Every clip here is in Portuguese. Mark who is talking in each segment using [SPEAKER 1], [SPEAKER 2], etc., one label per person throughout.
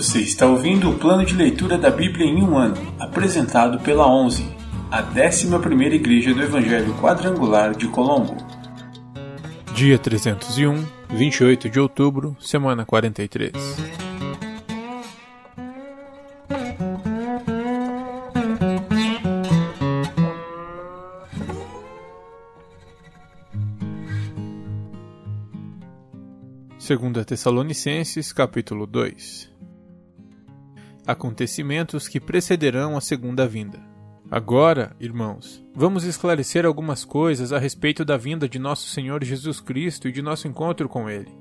[SPEAKER 1] Você está ouvindo o plano de leitura da Bíblia em um ano, apresentado pela 11, a 11ª Igreja do Evangelho Quadrangular de Colombo.
[SPEAKER 2] Dia 301, 28 de outubro, semana 43. Segunda Tessalonicenses, capítulo 2. Acontecimentos que precederão a segunda vinda. Agora, irmãos, vamos esclarecer algumas coisas a respeito da vinda de nosso Senhor Jesus Cristo e de nosso encontro com Ele.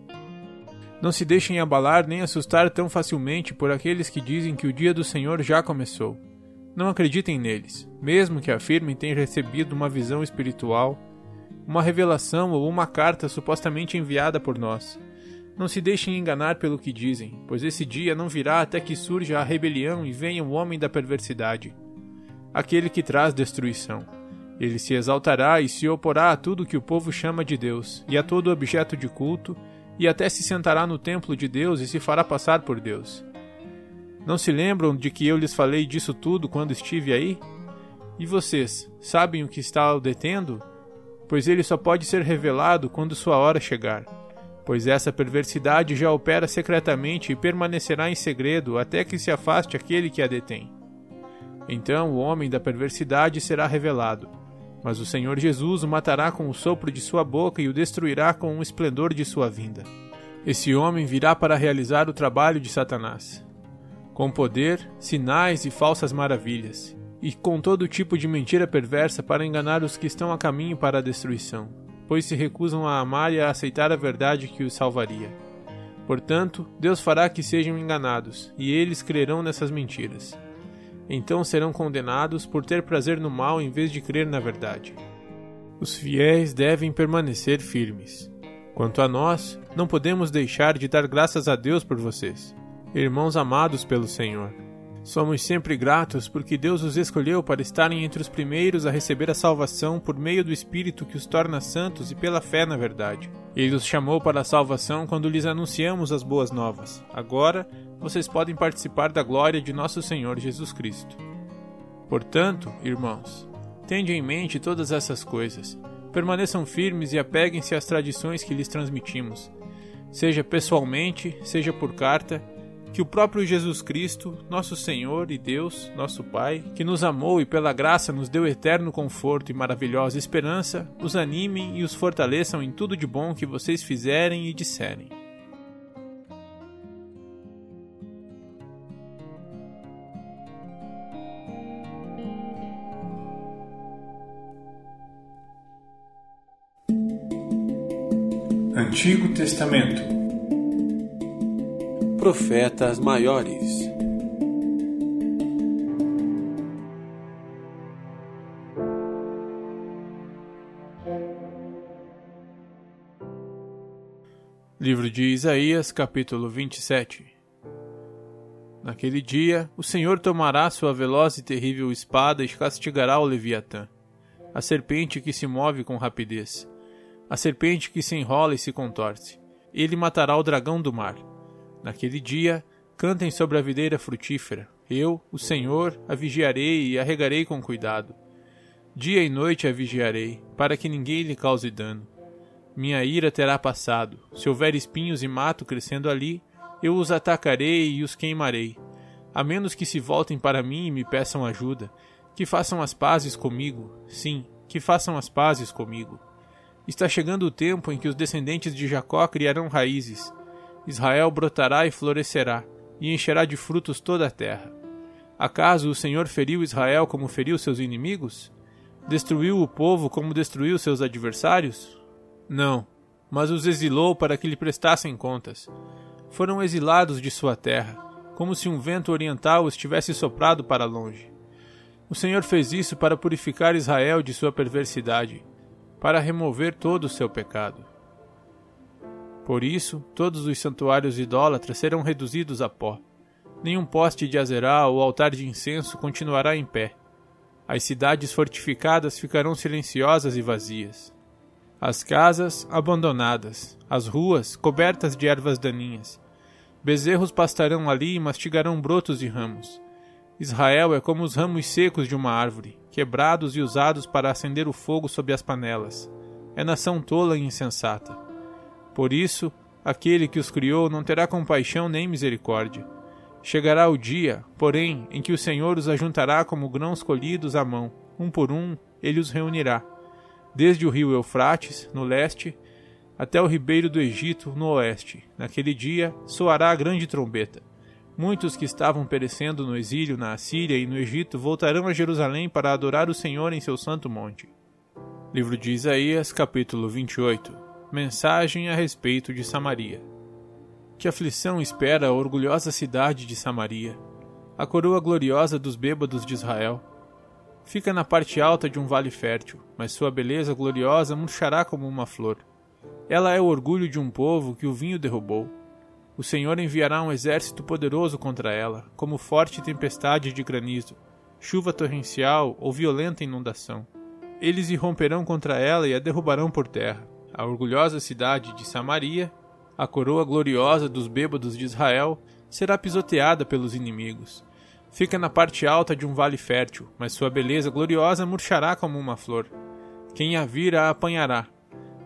[SPEAKER 2] Não se deixem abalar nem assustar tão facilmente por aqueles que dizem que o dia do Senhor já começou. Não acreditem neles, mesmo que afirmem ter recebido uma visão espiritual, uma revelação ou uma carta supostamente enviada por nós. Não se deixem enganar pelo que dizem, pois esse dia não virá até que surja a rebelião e venha o homem da perversidade, aquele que traz destruição. Ele se exaltará e se oporá a tudo que o povo chama de Deus, e a todo objeto de culto, e até se sentará no templo de Deus e se fará passar por Deus. Não se lembram de que eu lhes falei disso tudo quando estive aí? E vocês, sabem o que está o detendo? Pois ele só pode ser revelado quando sua hora chegar pois essa perversidade já opera secretamente e permanecerá em segredo até que se afaste aquele que a detém. Então o homem da perversidade será revelado, mas o Senhor Jesus o matará com o sopro de sua boca e o destruirá com o esplendor de sua vinda. Esse homem virá para realizar o trabalho de Satanás, com poder, sinais e falsas maravilhas, e com todo tipo de mentira perversa para enganar os que estão a caminho para a destruição pois se recusam a amar e a aceitar a verdade que os salvaria. Portanto, Deus fará que sejam enganados, e eles crerão nessas mentiras. Então serão condenados por ter prazer no mal em vez de crer na verdade. Os fiéis devem permanecer firmes. Quanto a nós, não podemos deixar de dar graças a Deus por vocês, irmãos amados pelo Senhor. Somos sempre gratos porque Deus os escolheu para estarem entre os primeiros a receber a salvação por meio do Espírito que os torna santos e pela fé na verdade. Ele os chamou para a salvação quando lhes anunciamos as boas novas. Agora, vocês podem participar da glória de nosso Senhor Jesus Cristo. Portanto, irmãos, tende em mente todas essas coisas. Permaneçam firmes e apeguem-se às tradições que lhes transmitimos, seja pessoalmente, seja por carta que o próprio Jesus Cristo, nosso Senhor e Deus, nosso Pai, que nos amou e pela graça nos deu eterno conforto e maravilhosa esperança, os animem e os fortaleçam em tudo de bom que vocês fizerem e disserem.
[SPEAKER 1] Antigo Testamento
[SPEAKER 3] profetas maiores.
[SPEAKER 2] Livro de Isaías, capítulo 27 Naquele dia, o Senhor tomará sua veloz e terrível espada e castigará o Leviatã, a serpente que se move com rapidez, a serpente que se enrola e se contorce. Ele matará o dragão do mar Naquele dia, cantem sobre a videira frutífera. Eu, o Senhor, a vigiarei e a regarei com cuidado. Dia e noite a vigiarei, para que ninguém lhe cause dano. Minha ira terá passado. Se houver espinhos e mato crescendo ali, eu os atacarei e os queimarei. A menos que se voltem para mim e me peçam ajuda, que façam as pazes comigo. Sim, que façam as pazes comigo. Está chegando o tempo em que os descendentes de Jacó criarão raízes Israel brotará e florescerá, e encherá de frutos toda a terra. Acaso o Senhor feriu Israel como feriu seus inimigos? Destruiu o povo como destruiu seus adversários? Não, mas os exilou para que lhe prestassem contas. Foram exilados de sua terra, como se um vento oriental os tivesse soprado para longe. O Senhor fez isso para purificar Israel de sua perversidade, para remover todo o seu pecado. Por isso, todos os santuários idólatras serão reduzidos a pó. Nenhum poste de azerá ou altar de incenso continuará em pé. As cidades fortificadas ficarão silenciosas e vazias. As casas abandonadas, as ruas cobertas de ervas daninhas. Bezerros pastarão ali e mastigarão brotos de ramos. Israel é como os ramos secos de uma árvore, quebrados e usados para acender o fogo sob as panelas. É nação tola e insensata. Por isso, aquele que os criou não terá compaixão nem misericórdia. Chegará o dia, porém, em que o Senhor os ajuntará como grãos colhidos à mão, um por um, ele os reunirá. Desde o rio Eufrates, no leste, até o ribeiro do Egito, no oeste. Naquele dia soará a grande trombeta. Muitos que estavam perecendo no exílio na Assíria e no Egito voltarão a Jerusalém para adorar o Senhor em seu santo monte. Livro de Isaías, capítulo 28 Mensagem a respeito de Samaria. Que aflição espera a orgulhosa cidade de Samaria, a coroa gloriosa dos bêbados de Israel. Fica na parte alta de um vale fértil, mas sua beleza gloriosa murchará como uma flor. Ela é o orgulho de um povo que o vinho derrubou o Senhor enviará um exército poderoso contra ela, como forte tempestade de granizo, chuva torrencial ou violenta inundação. Eles irromperão contra ela e a derrubarão por terra. A orgulhosa cidade de Samaria, a coroa gloriosa dos bêbados de Israel, será pisoteada pelos inimigos. Fica na parte alta de um vale fértil, mas sua beleza gloriosa murchará como uma flor. Quem a vir a apanhará,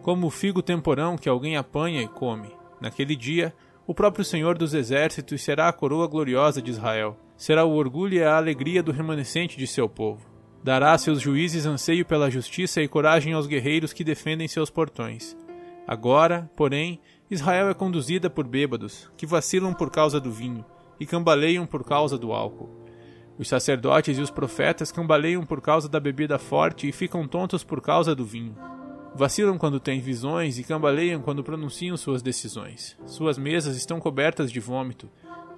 [SPEAKER 2] como o figo temporão que alguém apanha e come. Naquele dia, o próprio Senhor dos Exércitos será a coroa gloriosa de Israel. Será o orgulho e a alegria do remanescente de seu povo. Dará a seus juízes anseio pela justiça e coragem aos guerreiros que defendem seus portões. Agora, porém, Israel é conduzida por bêbados, que vacilam por causa do vinho, e cambaleiam por causa do álcool. Os sacerdotes e os profetas cambaleiam por causa da bebida forte e ficam tontos por causa do vinho. Vacilam quando têm visões e cambaleiam quando pronunciam suas decisões. Suas mesas estão cobertas de vômito,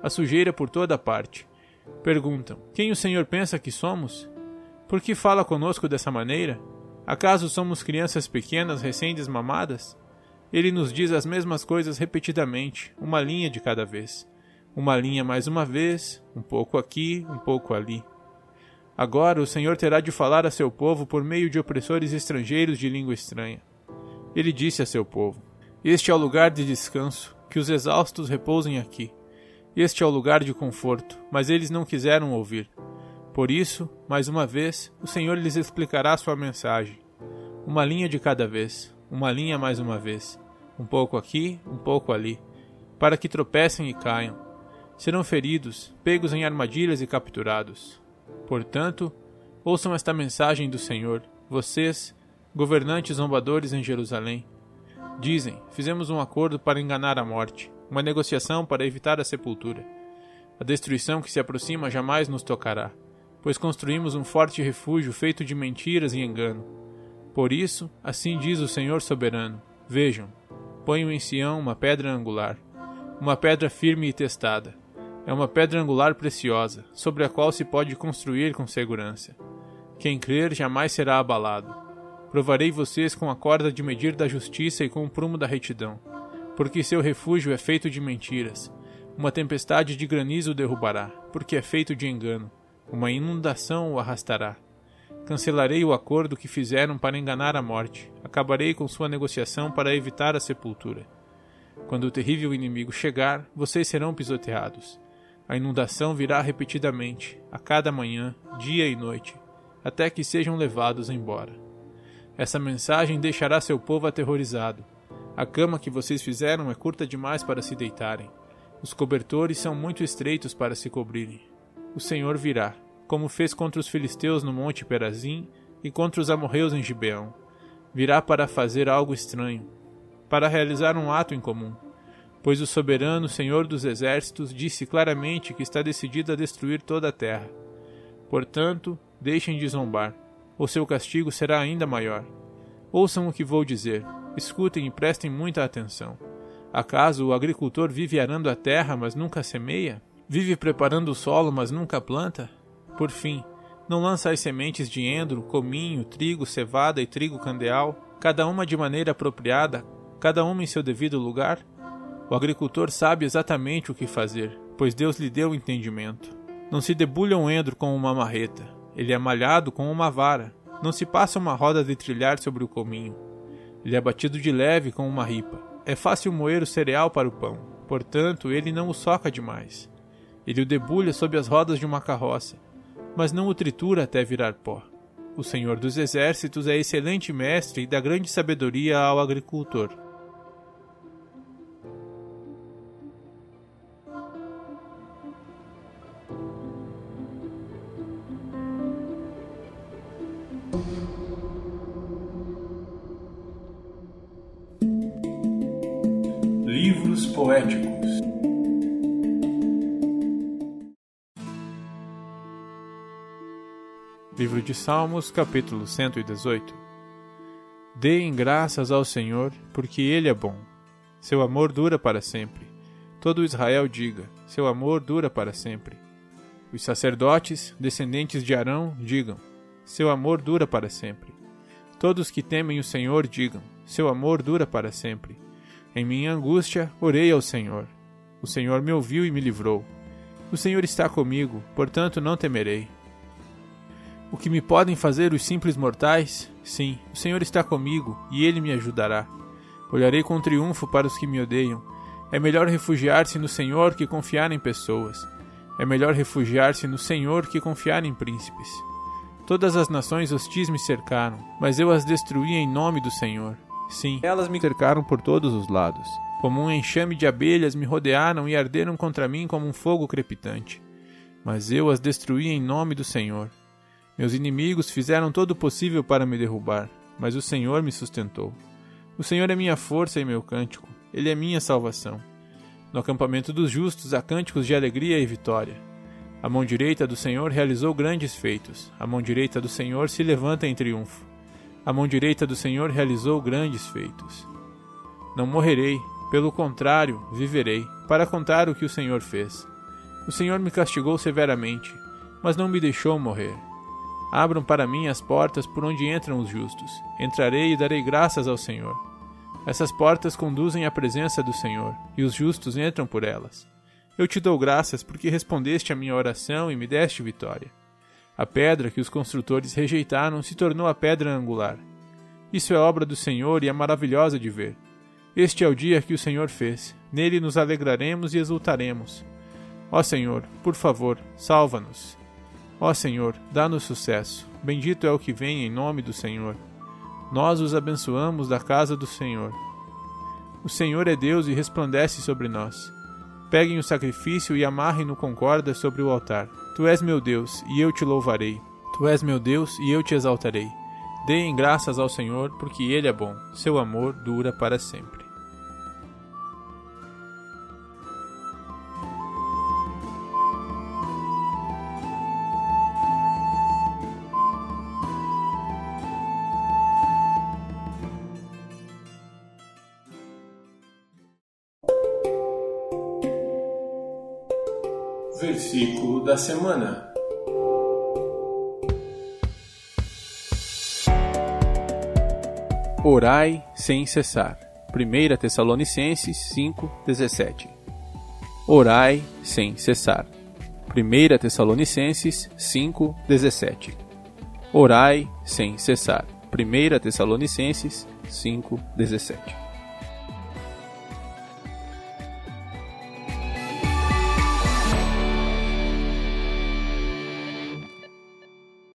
[SPEAKER 2] a sujeira por toda parte. Perguntam: Quem o Senhor pensa que somos? Por que fala conosco dessa maneira? Acaso somos crianças pequenas recém-desmamadas? Ele nos diz as mesmas coisas repetidamente, uma linha de cada vez. Uma linha mais uma vez, um pouco aqui, um pouco ali. Agora o Senhor terá de falar a seu povo por meio de opressores estrangeiros de língua estranha. Ele disse a seu povo: Este é o lugar de descanso, que os exaustos repousem aqui. Este é o lugar de conforto, mas eles não quiseram ouvir. Por isso, mais uma vez, o Senhor lhes explicará sua mensagem. Uma linha de cada vez, uma linha mais uma vez, um pouco aqui, um pouco ali, para que tropecem e caiam. Serão feridos, pegos em armadilhas e capturados. Portanto, ouçam esta mensagem do Senhor, vocês, governantes zombadores em Jerusalém. Dizem: Fizemos um acordo para enganar a morte, uma negociação para evitar a sepultura. A destruição que se aproxima jamais nos tocará, pois construímos um forte refúgio feito de mentiras e engano. Por isso, assim diz o Senhor soberano: Vejam, ponho em Sião uma pedra angular, uma pedra firme e testada é uma pedra angular preciosa, sobre a qual se pode construir com segurança. Quem crer jamais será abalado. Provarei vocês com a corda de medir da justiça e com o prumo da retidão, porque seu refúgio é feito de mentiras. Uma tempestade de granizo derrubará, porque é feito de engano. Uma inundação o arrastará. Cancelarei o acordo que fizeram para enganar a morte. Acabarei com sua negociação para evitar a sepultura. Quando o terrível inimigo chegar, vocês serão pisoteados. A inundação virá repetidamente, a cada manhã, dia e noite, até que sejam levados embora. Essa mensagem deixará seu povo aterrorizado. A cama que vocês fizeram é curta demais para se deitarem. Os cobertores são muito estreitos para se cobrirem. O Senhor virá, como fez contra os filisteus no monte Perazim e contra os amorreus em Gibeão. Virá para fazer algo estranho, para realizar um ato incomum pois o soberano Senhor dos Exércitos disse claramente que está decidido a destruir toda a terra. Portanto, deixem de zombar, ou seu castigo será ainda maior. Ouçam o que vou dizer, escutem e prestem muita atenção. Acaso o agricultor vive arando a terra, mas nunca semeia? Vive preparando o solo, mas nunca planta? Por fim, não lança as sementes de endro, cominho, trigo, cevada e trigo candeal, cada uma de maneira apropriada, cada uma em seu devido lugar? O agricultor sabe exatamente o que fazer, pois Deus lhe deu entendimento. Não se debulha um endro com uma marreta, ele é malhado com uma vara. Não se passa uma roda de trilhar sobre o cominho. Ele é batido de leve com uma ripa. É fácil moer o cereal para o pão. portanto ele não o soca demais. Ele o debulha sob as rodas de uma carroça, mas não o tritura até virar pó. O Senhor dos Exércitos é excelente mestre e dá grande sabedoria ao agricultor.
[SPEAKER 1] Livros poéticos
[SPEAKER 2] Livro de Salmos, capítulo 118 Deem graças ao Senhor, porque Ele é bom. Seu amor dura para sempre. Todo Israel diga: Seu amor dura para sempre. Os sacerdotes, descendentes de Arão, digam: Seu amor dura para sempre. Todos que temem o Senhor digam: Seu amor dura para sempre. Em minha angústia, orei ao Senhor. O Senhor me ouviu e me livrou. O Senhor está comigo, portanto não temerei. O que me podem fazer os simples mortais? Sim, o Senhor está comigo e ele me ajudará. Olharei com triunfo para os que me odeiam. É melhor refugiar-se no Senhor que confiar em pessoas. É melhor refugiar-se no Senhor que confiar em príncipes. Todas as nações hostis me cercaram, mas eu as destruí em nome do Senhor. Sim, elas me cercaram por todos os lados. Como um enxame de abelhas me rodearam e arderam contra mim como um fogo crepitante. Mas eu as destruí em nome do Senhor. Meus inimigos fizeram todo o possível para me derrubar, mas o Senhor me sustentou. O Senhor é minha força e meu cântico, Ele é minha salvação. No acampamento dos justos há cânticos de alegria e vitória. A mão direita do Senhor realizou grandes feitos, a mão direita do Senhor se levanta em triunfo. A mão direita do Senhor realizou grandes feitos. Não morrerei, pelo contrário, viverei, para contar o que o Senhor fez. O Senhor me castigou severamente, mas não me deixou morrer. Abram para mim as portas por onde entram os justos. Entrarei e darei graças ao Senhor. Essas portas conduzem à presença do Senhor, e os justos entram por elas. Eu te dou graças porque respondeste à minha oração e me deste vitória. A pedra que os construtores rejeitaram se tornou a pedra angular. Isso é obra do Senhor e é maravilhosa de ver. Este é o dia que o Senhor fez. Nele nos alegraremos e exultaremos. Ó Senhor, por favor, salva-nos. Ó Senhor, dá-nos sucesso. Bendito é o que vem em nome do Senhor. Nós os abençoamos da casa do Senhor. O Senhor é Deus e resplandece sobre nós. Peguem o sacrifício e amarrem-no com sobre o altar. Tu és meu Deus, e eu te louvarei. Tu és meu Deus, e eu te exaltarei. Deem graças ao Senhor, porque Ele é bom. Seu amor dura para sempre.
[SPEAKER 1] Versículo da semana.
[SPEAKER 2] Orai sem cessar. 1 Tessalonicenses 5:17. Orai sem cessar. 1 Tessalonicenses 5:17. Orai sem cessar. 1 Tessalonicenses 5:17.